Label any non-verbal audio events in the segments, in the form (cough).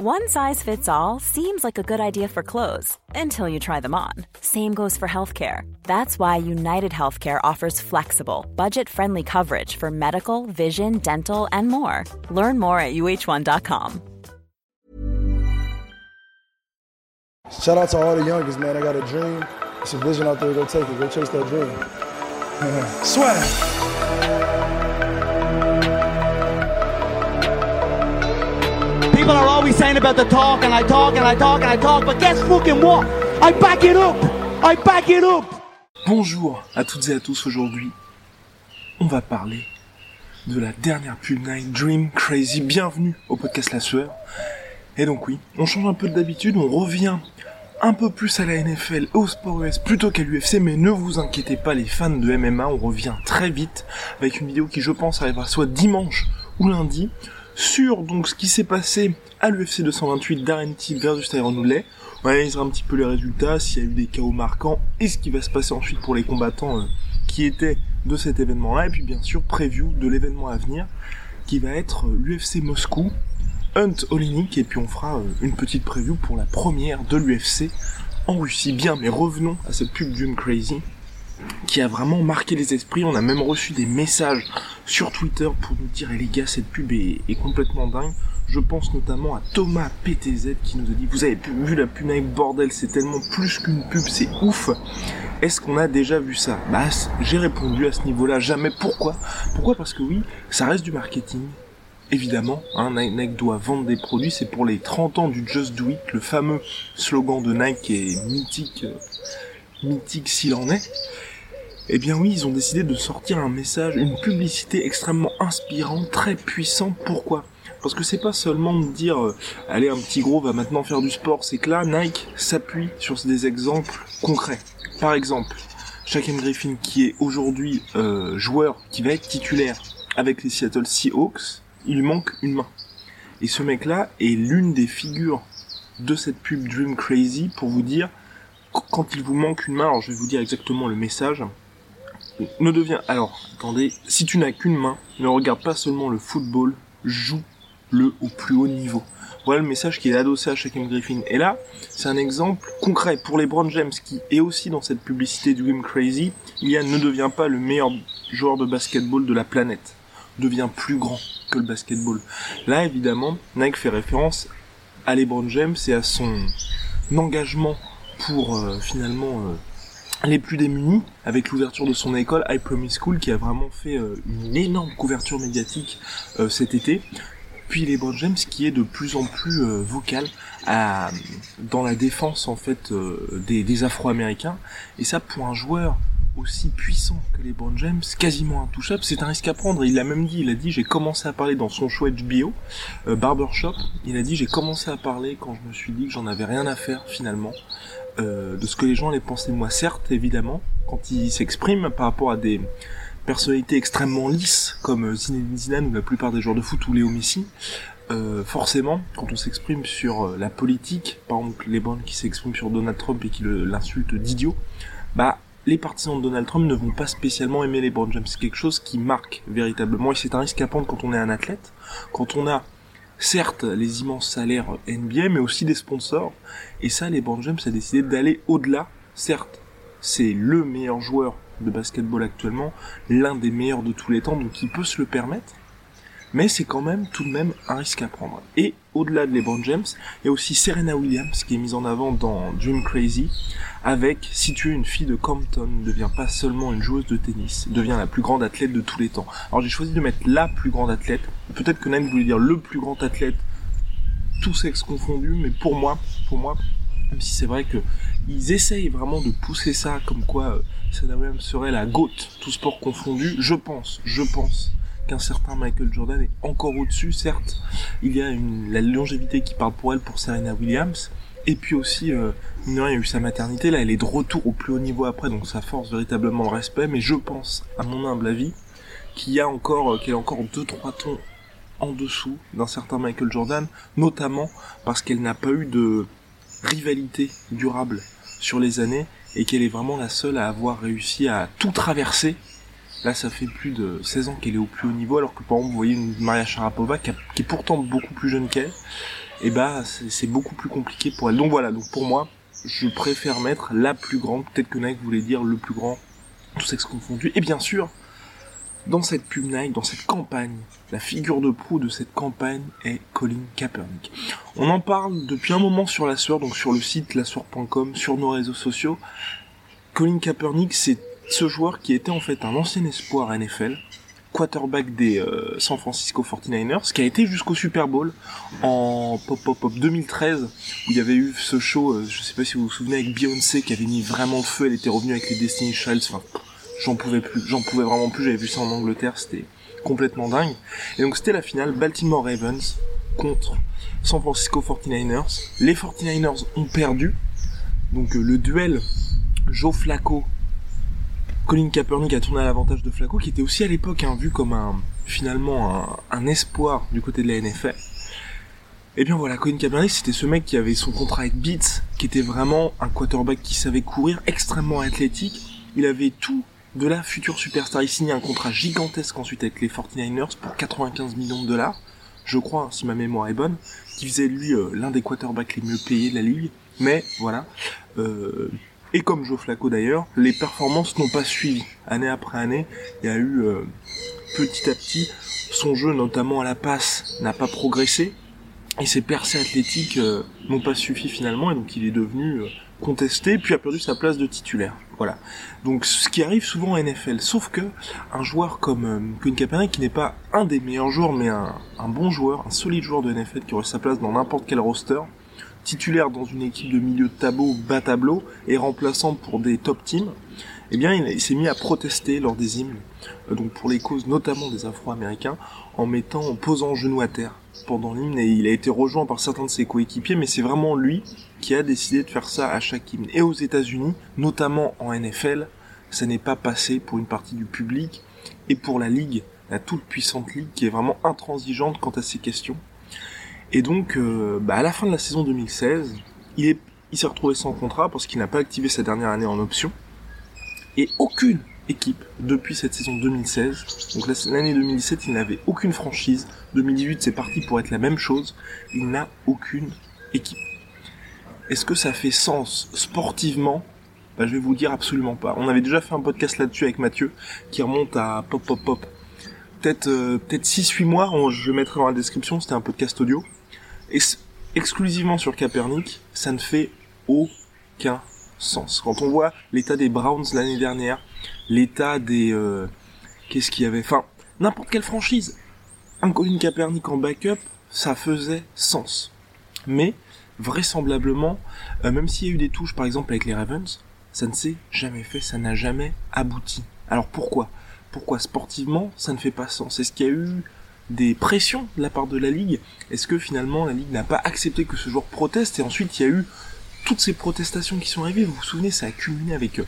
One size fits all seems like a good idea for clothes until you try them on. Same goes for healthcare. That's why United Healthcare offers flexible, budget friendly coverage for medical, vision, dental, and more. Learn more at uh1.com. Shout out to all the youngest, man. I got a dream. It's a vision out there. Go take it. Go chase that dream. (laughs) Swag. Bonjour à toutes et à tous aujourd'hui. On va parler de la dernière pub Night Dream Crazy. Bienvenue au podcast La Sueur. Et donc oui, on change un peu d'habitude, on revient un peu plus à la NFL, au sport US plutôt qu'à l'UFC, mais ne vous inquiétez pas les fans de MMA, on revient très vite avec une vidéo qui je pense arrivera soit dimanche ou lundi sur donc ce qui s'est passé à l'UFC 228 Darren Till versus Tyron Woodley. On analysera un petit peu les résultats, s'il y a eu des chaos marquants et ce qui va se passer ensuite pour les combattants euh, qui étaient de cet événement-là. Et puis bien sûr, preview de l'événement à venir qui va être euh, l'UFC Moscou, Hunt Olenik et puis on fera euh, une petite preview pour la première de l'UFC en Russie. Bien, mais revenons à cette pub Dream Crazy qui a vraiment marqué les esprits. On a même reçu des messages sur Twitter pour nous dire, eh les gars, cette pub est, complètement dingue. Je pense notamment à Thomas PTZ qui nous a dit, vous avez vu la pub avec bordel, c'est tellement plus qu'une pub, c'est ouf. Est-ce qu'on a déjà vu ça? Bah, j'ai répondu à ce niveau-là, jamais. Pourquoi? Pourquoi? Parce que oui, ça reste du marketing. Évidemment, hein, Nike doit vendre des produits, c'est pour les 30 ans du Just Do It, le fameux slogan de Nike qui est mythique, euh, mythique s'il en est. Eh bien oui, ils ont décidé de sortir un message, une publicité extrêmement inspirante, très puissante. Pourquoi? Parce que c'est pas seulement de dire euh, allez un petit gros va maintenant faire du sport, c'est que là Nike s'appuie sur des exemples concrets. Par exemple, Shaquem Griffin qui est aujourd'hui euh, joueur, qui va être titulaire avec les Seattle Seahawks, il manque une main. Et ce mec-là est l'une des figures de cette pub Dream Crazy pour vous dire quand il vous manque une main, alors je vais vous dire exactement le message, ne devient alors attendez si tu n'as qu'une main ne regarde pas seulement le football joue le au plus haut niveau. Voilà le message qui est adossé à Shaquem Griffin. Et là c'est un exemple concret pour les Brown James qui est aussi dans cette publicité du Dream Crazy. Il y a ne devient pas le meilleur joueur de basketball de la planète. Devient plus grand que le basketball. Là évidemment Nike fait référence à LeBron James et à son engagement pour euh, finalement euh, les plus démunis avec l'ouverture de son école I Promise School qui a vraiment fait euh, une énorme couverture médiatique euh, cet été. Puis les LeBron James qui est de plus en plus euh, vocal dans la défense en fait des, des Afro-Américains. Et ça pour un joueur aussi puissant que les LeBron James, quasiment intouchable, c'est un risque à prendre. Il l'a même dit, il a dit, j'ai commencé à parler dans son show HBO, euh, Barbershop, il a dit, j'ai commencé à parler quand je me suis dit que j'en avais rien à faire finalement, euh, de ce que les gens allaient penser de moi. Certes, évidemment, quand il s'exprime par rapport à des personnalités extrêmement lisses, comme Zinedine Zidane ou la plupart des joueurs de foot ou Léo Messi, euh, forcément, quand on s'exprime sur euh, la politique, par exemple les qui s'expriment sur Donald Trump et qui l'insultent d'idiot, bah les partisans de Donald Trump ne vont pas spécialement aimer les Brown James. C'est quelque chose qui marque véritablement et c'est un risque à prendre quand on est un athlète, quand on a certes les immenses salaires NBA mais aussi des sponsors et ça les James a décidé d'aller au-delà. Certes, c'est le meilleur joueur de basketball actuellement, l'un des meilleurs de tous les temps donc il peut se le permettre mais c'est quand même tout de même un risque à prendre. Et au-delà de LeBron James, il aussi Serena Williams qui est mise en avant dans Dream Crazy, avec si tu une fille de Compton, devient pas seulement une joueuse de tennis, devient la plus grande athlète de tous les temps. Alors j'ai choisi de mettre la plus grande athlète, peut-être que Nine voulait dire le plus grand athlète, tous sexes confondus, mais pour moi, pour moi, même si c'est vrai que ils essayent vraiment de pousser ça comme quoi euh, Serena Williams serait la GOAT, tout sport confondu, je pense, je pense qu'un certain Michael Jordan est encore au-dessus, certes. Il y a une, la longévité qui parle pour elle pour Serena Williams. Et puis aussi, euh, y a eu sa maternité, là elle est de retour au plus haut niveau après, donc ça force véritablement le respect. Mais je pense, à mon humble avis, qu'il y a encore, euh, qu'elle a encore deux trois tons en dessous d'un certain Michael Jordan, notamment parce qu'elle n'a pas eu de rivalité durable sur les années et qu'elle est vraiment la seule à avoir réussi à tout traverser Là, ça fait plus de 16 ans qu'elle est au plus haut niveau, alors que par exemple, vous voyez une Maria Sharapova qui, est pourtant beaucoup plus jeune qu'elle, et bah c'est beaucoup plus compliqué pour elle. Donc voilà, donc pour moi, je préfère mettre la plus grande, peut-être que Nike voulait dire le plus grand, tout sexe confondu. Et bien sûr, dans cette pub Nike, dans cette campagne, la figure de proue de cette campagne est Colin Kaepernick. On en parle depuis un moment sur la sueur, donc sur le site lassoeur.com, sur nos réseaux sociaux. Colin Kaepernick, c'est ce joueur qui était en fait un ancien espoir NFL, quarterback des euh, San Francisco 49ers, qui a été jusqu'au Super Bowl en pop pop pop 2013, où il y avait eu ce show, euh, je sais pas si vous vous souvenez, avec Beyoncé qui avait mis vraiment le feu, elle était revenue avec les Destiny Childs, enfin, j'en pouvais plus, j'en pouvais vraiment plus, j'avais vu ça en Angleterre, c'était complètement dingue. Et donc c'était la finale Baltimore Ravens contre San Francisco 49ers. Les 49ers ont perdu, donc euh, le duel Joe Flacco Colin Kaepernick a tourné à l'avantage de Flacco, qui était aussi à l'époque hein, vu comme un finalement un, espoir du côté de la NFL. Et eh bien voilà, Colin Kaepernick, c'était ce mec qui avait son contrat avec Beats, qui était vraiment un quarterback qui savait courir, extrêmement athlétique. Il avait tout de la future superstar. Il signait un contrat gigantesque ensuite avec les 49ers pour 95 millions de dollars, je crois, si ma mémoire est bonne, qui faisait lui euh, l'un des quarterbacks les mieux payés de la ligue. Mais voilà, euh, et comme Joe Flacco d'ailleurs, les performances n'ont pas suivi. Année après année, il y a eu euh, petit à petit, son jeu notamment à la passe n'a pas progressé, et ses percées athlétiques euh, n'ont pas suffi finalement, et donc il est devenu euh, contesté, puis a perdu sa place de titulaire. Voilà. Donc ce qui arrive souvent en NFL, sauf que un joueur comme euh, Kaepernick, qui n'est pas un des meilleurs joueurs, mais un, un bon joueur, un solide joueur de NFL qui aurait sa place dans n'importe quel roster, titulaire dans une équipe de milieu de tableau, bas tableau, et remplaçant pour des top teams, eh bien, il, s'est mis à protester lors des hymnes, euh, donc pour les causes notamment des Afro-Américains, en mettant, en posant genou à terre pendant l'hymne, et il a été rejoint par certains de ses coéquipiers, mais c'est vraiment lui qui a décidé de faire ça à chaque hymne. Et aux États-Unis, notamment en NFL, ça n'est pas passé pour une partie du public, et pour la ligue, la toute puissante ligue qui est vraiment intransigeante quant à ces questions. Et donc, euh, bah, à la fin de la saison 2016, il est, il s'est retrouvé sans contrat parce qu'il n'a pas activé sa dernière année en option. Et aucune équipe depuis cette saison 2016. Donc l'année 2017, il n'avait aucune franchise. 2018, c'est parti pour être la même chose. Il n'a aucune équipe. Est-ce que ça fait sens sportivement? Bah, Je vais vous dire absolument pas. On avait déjà fait un podcast là-dessus avec Mathieu, qui remonte à pop pop pop. Peut-être euh, peut-être 6-8 mois, je mettrai dans la description, c'était un podcast audio exclusivement sur Kaepernick, ça ne fait aucun sens. Quand on voit l'état des Browns l'année dernière, l'état des... Euh, qu'est-ce qu'il y avait? Enfin, n'importe quelle franchise. Un Colin Kaepernick en backup, ça faisait sens. Mais, vraisemblablement, euh, même s'il y a eu des touches par exemple avec les Ravens, ça ne s'est jamais fait, ça n'a jamais abouti. Alors pourquoi? Pourquoi sportivement, ça ne fait pas sens? Est-ce qu'il y a eu des pressions de la part de la Ligue Est-ce que finalement la Ligue n'a pas accepté que ce joueur proteste et ensuite il y a eu toutes ces protestations qui sont arrivées? Vous vous souvenez, ça a culminé avec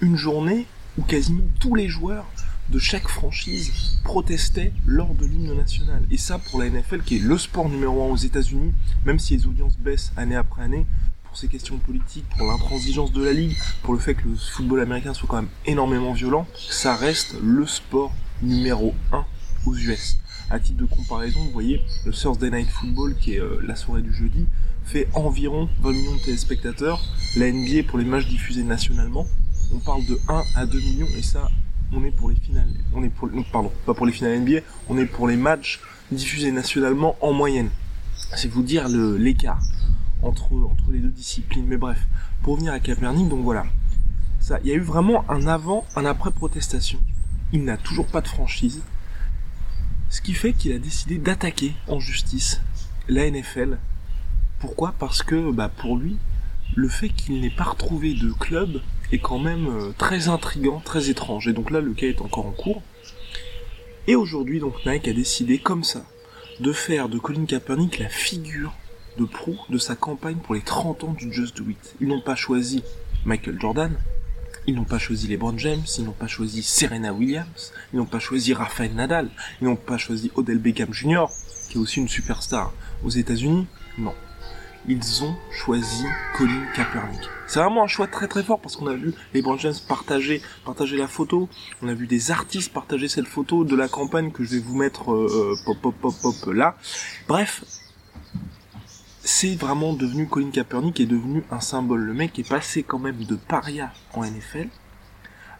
une journée où quasiment tous les joueurs de chaque franchise protestaient lors de l'hymne national. Et ça, pour la NFL, qui est le sport numéro un aux États-Unis, même si les audiences baissent année après année, pour ces questions politiques, pour l'intransigeance de la ligue, pour le fait que le football américain soit quand même énormément violent, ça reste le sport numéro un aux US. À titre de comparaison, vous voyez, le Thursday Night Football, qui est euh, la soirée du jeudi, fait environ 20 millions de téléspectateurs. La NBA, pour les matchs diffusés nationalement, on parle de 1 à 2 millions, et ça, on est pour les finales, on est pour, pardon, pas pour les finales NBA, on est pour les matchs diffusés nationalement en moyenne. C'est vous dire l'écart entre, entre les deux disciplines. Mais bref, pour revenir à Kaepernick, donc voilà. Ça, il y a eu vraiment un avant, un après protestation. Il n'a toujours pas de franchise. Ce qui fait qu'il a décidé d'attaquer en justice la NFL. Pourquoi? Parce que bah, pour lui, le fait qu'il n'ait pas retrouvé de club est quand même euh, très intrigant, très étrange. Et donc là, le cas est encore en cours. Et aujourd'hui, donc Nike a décidé comme ça de faire de Colin Kaepernick la figure de proue de sa campagne pour les 30 ans du Just Do It. Ils n'ont pas choisi Michael Jordan, ils n'ont pas choisi LeBron James, ils n'ont pas choisi Serena Williams, ils n'ont pas choisi Rafael Nadal, ils n'ont pas choisi Odell Beckham Jr., qui est aussi une superstar aux États-Unis. Non. Ils ont choisi Colin Kaepernick. C'est vraiment un choix très très fort parce qu'on a vu LeBron James partager, partager la photo. On a vu des artistes partager cette photo de la campagne que je vais vous mettre euh, euh, pop pop pop pop là. Bref, c'est vraiment devenu Colin Kaepernick est devenu un symbole. Le mec est passé quand même de paria en NFL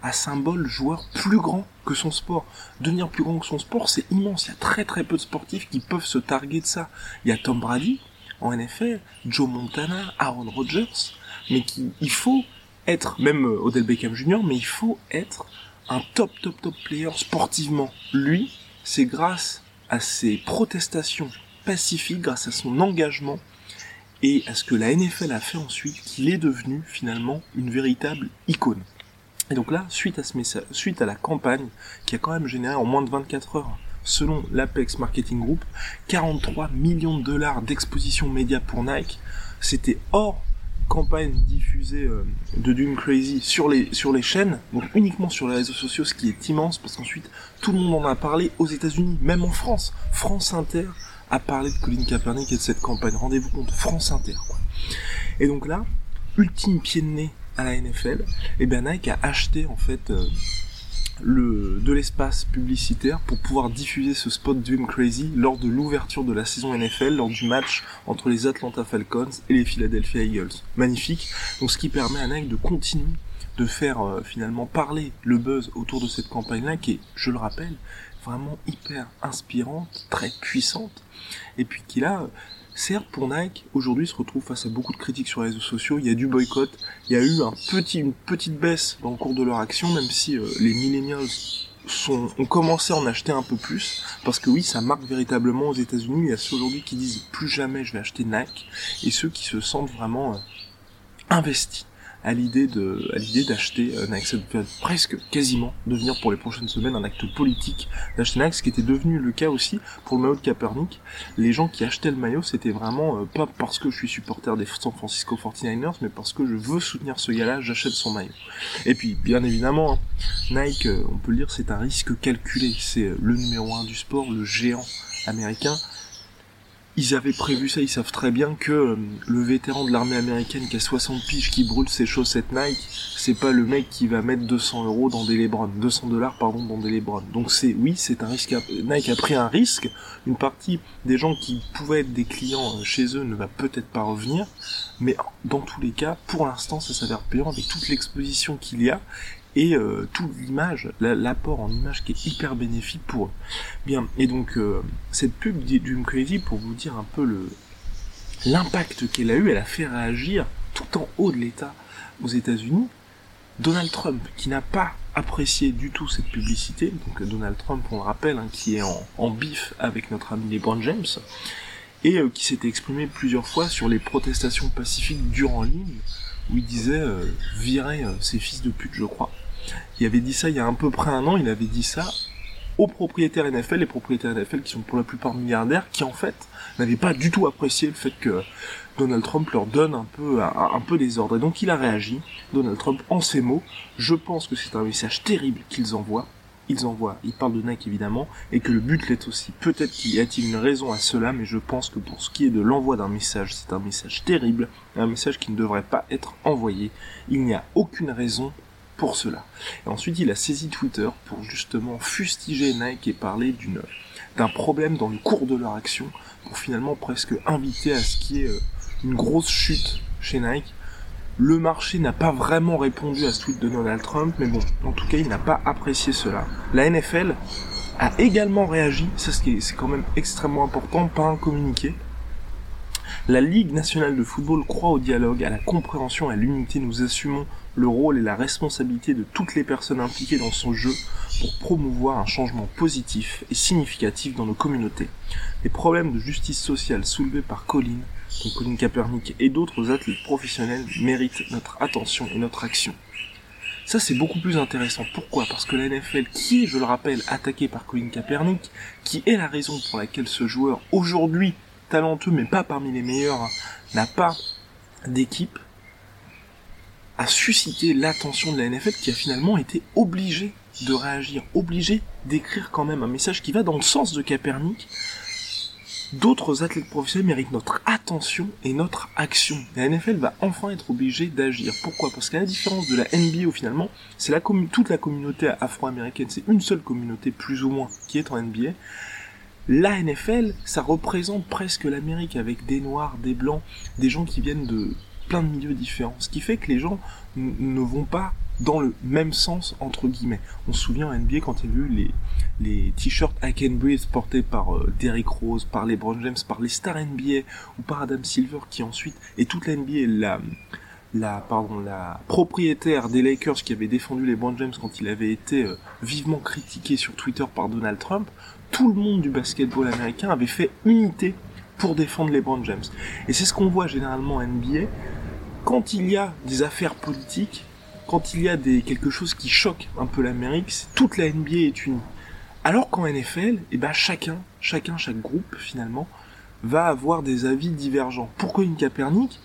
à symbole joueur plus grand que son sport. Devenir plus grand que son sport, c'est immense. Il y a très très peu de sportifs qui peuvent se targuer de ça. Il y a Tom Brady en NFL, Joe Montana, Aaron Rodgers, mais qui, il faut être, même euh, Odell Beckham Jr., mais il faut être un top top top player sportivement. Lui, c'est grâce à ses protestations pacifiques, grâce à son engagement, et à ce que la NFL a fait ensuite, qu'il est devenu finalement une véritable icône? Et donc là, suite à ce message, suite à la campagne qui a quand même généré en moins de 24 heures, selon l'Apex Marketing Group, 43 millions de dollars d'exposition média pour Nike, c'était hors campagne diffusée euh, de Doom Crazy sur les sur les chaînes, donc uniquement sur les réseaux sociaux, ce qui est immense parce qu'ensuite tout le monde en a parlé aux États-Unis, même en France. France Inter a parlé de Colin Kaepernick et de cette campagne. Rendez-vous compte, France Inter. Et donc là, ultime pied de nez à la NFL, et bien Nike a acheté en fait euh, le, de l'espace publicitaire pour pouvoir diffuser ce spot Dream Crazy lors de l'ouverture de la saison NFL, lors du match entre les Atlanta Falcons et les Philadelphia Eagles. Magnifique. Donc ce qui permet à Nike de continuer de faire euh, finalement parler le buzz autour de cette campagne-là qui est, je le rappelle, vraiment hyper inspirante, très puissante, et puis qui là Certes, pour Nike, aujourd'hui, se retrouve face à beaucoup de critiques sur les réseaux sociaux. Il y a du boycott. Il y a eu un petit, une petite baisse dans le cours de leur action, même si euh, les millennials sont, ont commencé à en acheter un peu plus. Parce que oui, ça marque véritablement aux États-Unis. Il y a ceux aujourd'hui qui disent plus jamais je vais acheter Nike. Et ceux qui se sentent vraiment euh, investis à l'idée de, à l'idée d'acheter euh, Nike. Ça peut presque, quasiment, devenir pour les prochaines semaines un acte politique d'acheter Nike, ce qui était devenu le cas aussi pour le maillot de Kaepernick. Les gens qui achetaient le maillot, c'était vraiment euh, pas parce que je suis supporter des San Francisco 49ers, mais parce que je veux soutenir ce gars-là, j'achète son maillot. Et puis, bien évidemment, hein, Nike, euh, on peut le dire, c'est un risque calculé. C'est le numéro un du sport, le géant américain ils avaient prévu ça, ils savent très bien que euh, le vétéran de l'armée américaine qui a 60 piges qui brûle ses chaussettes Nike, c'est pas le mec qui va mettre 200 euros dans des Lebron, 200 dollars pardon dans des Lebron. Donc c'est oui, c'est un risque. Nike a pris un risque. Une partie des gens qui pouvaient être des clients euh, chez eux ne va peut-être pas revenir, mais dans tous les cas, pour l'instant, ça s'avère payant avec toute l'exposition qu'il y a et euh, toute l'image, l'apport en image qui est hyper bénéfique pour eux. Bien, et donc euh, cette pub du Crazy, pour vous dire un peu le l'impact qu'elle a eu, elle a fait réagir tout en haut de l'État aux États-Unis. Donald Trump, qui n'a pas apprécié du tout cette publicité, donc Donald Trump, on le rappelle, hein, qui est en, en, bif avec notre ami LeBron James, et euh, qui s'était exprimé plusieurs fois sur les protestations pacifiques durant ligne, où il disait euh, virer ses fils de pute, je crois il avait dit ça il y a à peu près un an, il avait dit ça aux propriétaires NFL, les propriétaires NFL qui sont pour la plupart milliardaires, qui en fait n'avaient pas du tout apprécié le fait que Donald Trump leur donne un peu un, ordres. Et donc il a réagi, Donald Trump, en ces mots. Je pense que c'est un message terrible qu'ils envoient. Ils envoient, ils parlent de Nike évidemment, et que le but l'est aussi. Peut-être qu'il y a-t-il une raison à cela, mais je pense que pour ce qui est de l'envoi d'un message, c'est un message terrible, un message qui ne devrait pas être envoyé. Il n'y a aucune raison pour cela. Et ensuite, il a saisi Twitter pour justement fustiger Nike et parler d'une d'un problème dans le cours de leur action, pour finalement presque inviter à ce qui est euh, une grosse chute chez Nike. Le marché n'a pas vraiment répondu à ce tweet de Donald Trump, mais bon, en tout cas, il n'a pas apprécié cela. La NFL a également réagi, ça c'est quand même extrêmement important, pas un communiqué. La Ligue nationale de football croit au dialogue, à la compréhension, à l'unité. Nous assumons le rôle et la responsabilité de toutes les personnes impliquées dans son jeu pour promouvoir un changement positif et significatif dans nos communautés. Les problèmes de justice sociale soulevés par Colin, donc Colin Kaepernick et d'autres athlètes professionnels méritent notre attention et notre action. Ça c'est beaucoup plus intéressant. Pourquoi? Parce que la NFL, qui est, je le rappelle, attaquée par Colin Kaepernick, qui est la raison pour laquelle ce joueur, aujourd'hui talentueux mais pas parmi les meilleurs, n'a pas d'équipe, a suscité l'attention de la NFL qui a finalement été obligée de réagir, obligée d'écrire quand même un message qui va dans le sens de Capernic. D'autres athlètes professionnels méritent notre attention et notre action. La NFL va enfin être obligée d'agir. Pourquoi? Parce qu'à la différence de la NBA où finalement, c'est toute la communauté afro-américaine, c'est une seule communauté plus ou moins qui est en NBA. la NFL, ça représente presque l'Amérique avec des noirs, des blancs, des gens qui viennent de plein de milieux différents. Ce qui fait que les gens ne vont pas dans le même sens entre guillemets. On se souvient en NBA quand il y a vu les, les t-shirts I Can portés par euh, Derrick Rose, par LeBron James, par les stars NBA ou par Adam Silver qui ensuite et toute la NBA la la pardon la propriétaire des Lakers qui avait défendu LeBron James quand il avait été euh, vivement critiqué sur Twitter par Donald Trump, tout le monde du basketball américain avait fait unité pour défendre LeBron James. Et c'est ce qu'on voit généralement en NBA quand il y a des affaires politiques, quand il y a des quelque chose qui choque un peu l'Amérique, toute la NBA est unie. Alors qu'en NFL, eh ben chacun, chacun, chaque groupe finalement va avoir des avis divergents. Pourquoi une Kaepernick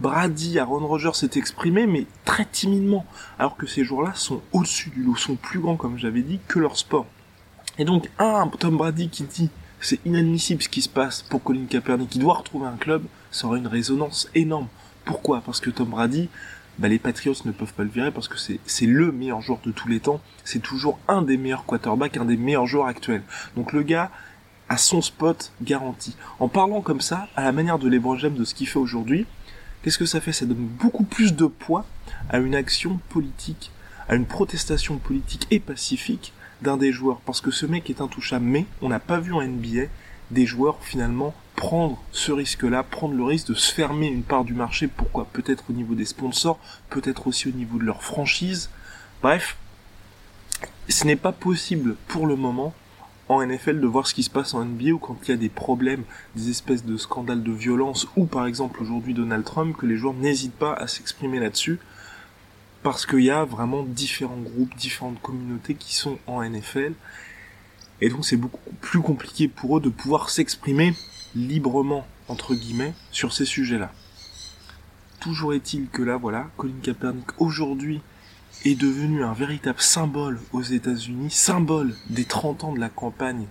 Brady, Aaron Rodgers s'est exprimé, mais très timidement, alors que ces jours-là sont au-dessus du lot, sont plus grands, comme j'avais dit, que leur sport. Et donc, un Tom Brady qui dit c'est inadmissible ce qui se passe pour Colin Kaepernick, qui doit retrouver un club, ça aura une résonance énorme. Pourquoi? Parce que Tom Brady, bah, les Patriots ne peuvent pas le virer parce que c'est le meilleur joueur de tous les temps. C'est toujours un des meilleurs quarterbacks, un des meilleurs joueurs actuels. Donc le gars a son spot garanti. En parlant comme ça, à la manière de LeBron James de ce qu'il fait aujourd'hui, qu'est-ce que ça fait? Ça donne beaucoup plus de poids à une action politique, à une protestation politique et pacifique d'un des joueurs. Parce que ce mec est intouchable. Mais on n'a pas vu en NBA des joueurs finalement prendre ce risque-là, prendre le risque de se fermer une part du marché, pourquoi? Peut-être au niveau des sponsors, peut-être aussi au niveau de leur franchise. Bref, ce n'est pas possible pour le moment en NFL de voir ce qui se passe en NBA ou quand il y a des problèmes, des espèces de scandales de violence ou par exemple aujourd'hui Donald Trump, que les joueurs n'hésitent pas à s'exprimer là-dessus parce qu'il y a vraiment différents groupes, différentes communautés qui sont en NFL et donc c'est beaucoup plus compliqué pour eux de pouvoir s'exprimer librement, entre guillemets, sur ces sujets-là. Toujours est-il que là, voilà, Colin Kaepernick aujourd'hui est devenu un véritable symbole aux États-Unis, symbole des 30 ans de la campagne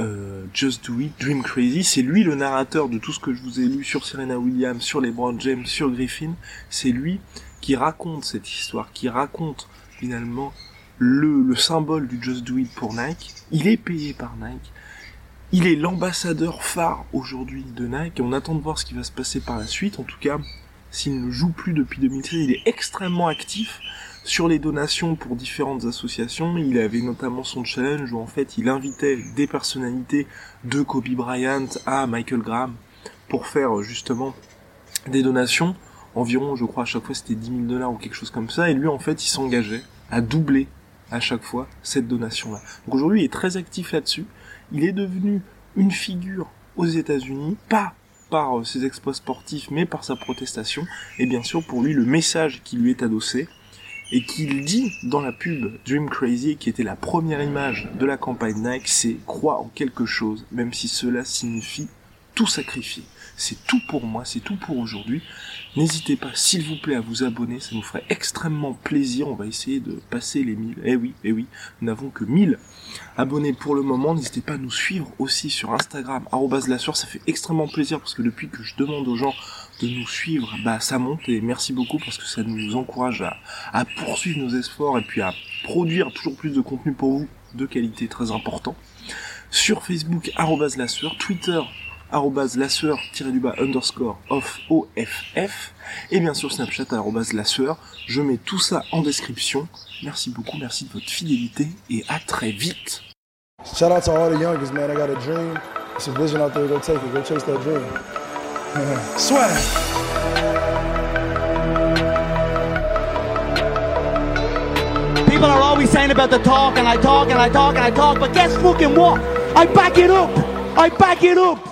euh, Just Do It, Dream Crazy. C'est lui le narrateur de tout ce que je vous ai lu sur Serena Williams, sur les LeBron James, sur Griffin. C'est lui qui raconte cette histoire, qui raconte finalement le, le symbole du Just Do It pour Nike. Il est payé par Nike. Il est l'ambassadeur phare aujourd'hui de Nike on attend de voir ce qui va se passer par la suite. En tout cas, s'il ne joue plus depuis 2013, il est extrêmement actif sur les donations pour différentes associations. Il avait notamment son challenge où en fait il invitait des personnalités de Kobe Bryant à Michael Graham pour faire justement des donations. Environ, je crois, à chaque fois c'était 10 000 dollars ou quelque chose comme ça. Et lui, en fait, il s'engageait à doubler à chaque fois cette donation-là. Donc aujourd'hui, il est très actif là-dessus. Il est devenu une figure aux États-Unis, pas par euh, ses exploits sportifs, mais par sa protestation. Et bien sûr, pour lui, le message qui lui est adossé, et qu'il dit dans la pub Dream Crazy, qui était la première image de la campagne Nike, c'est crois en quelque chose, même si cela signifie tout sacrifier. C'est tout pour moi, c'est tout pour aujourd'hui. N'hésitez pas, s'il vous plaît, à vous abonner, ça nous ferait extrêmement plaisir. On va essayer de passer les 1000. Eh oui, eh oui, nous n'avons que 1000 abonnés pour le moment. N'hésitez pas à nous suivre aussi sur Instagram, la ça fait extrêmement plaisir parce que depuis que je demande aux gens de nous suivre, bah ça monte et merci beaucoup parce que ça nous encourage à, poursuivre nos efforts et puis à produire toujours plus de contenu pour vous de qualité très important. Sur Facebook, la Twitter, arrobase la tiré du bas underscore off OFF et bien sûr Snapchat arrobase la Je mets tout ça en description. Merci beaucoup, merci de votre fidélité et à très vite. Shout out to all the youngest, man. I got a dream. It's a vision out there. Go take it. Go chase that dream. (laughs) Swag. People are always saying about the talk, and I talk, and I talk, and I talk, but guess fucking what? I back it up. I back it up.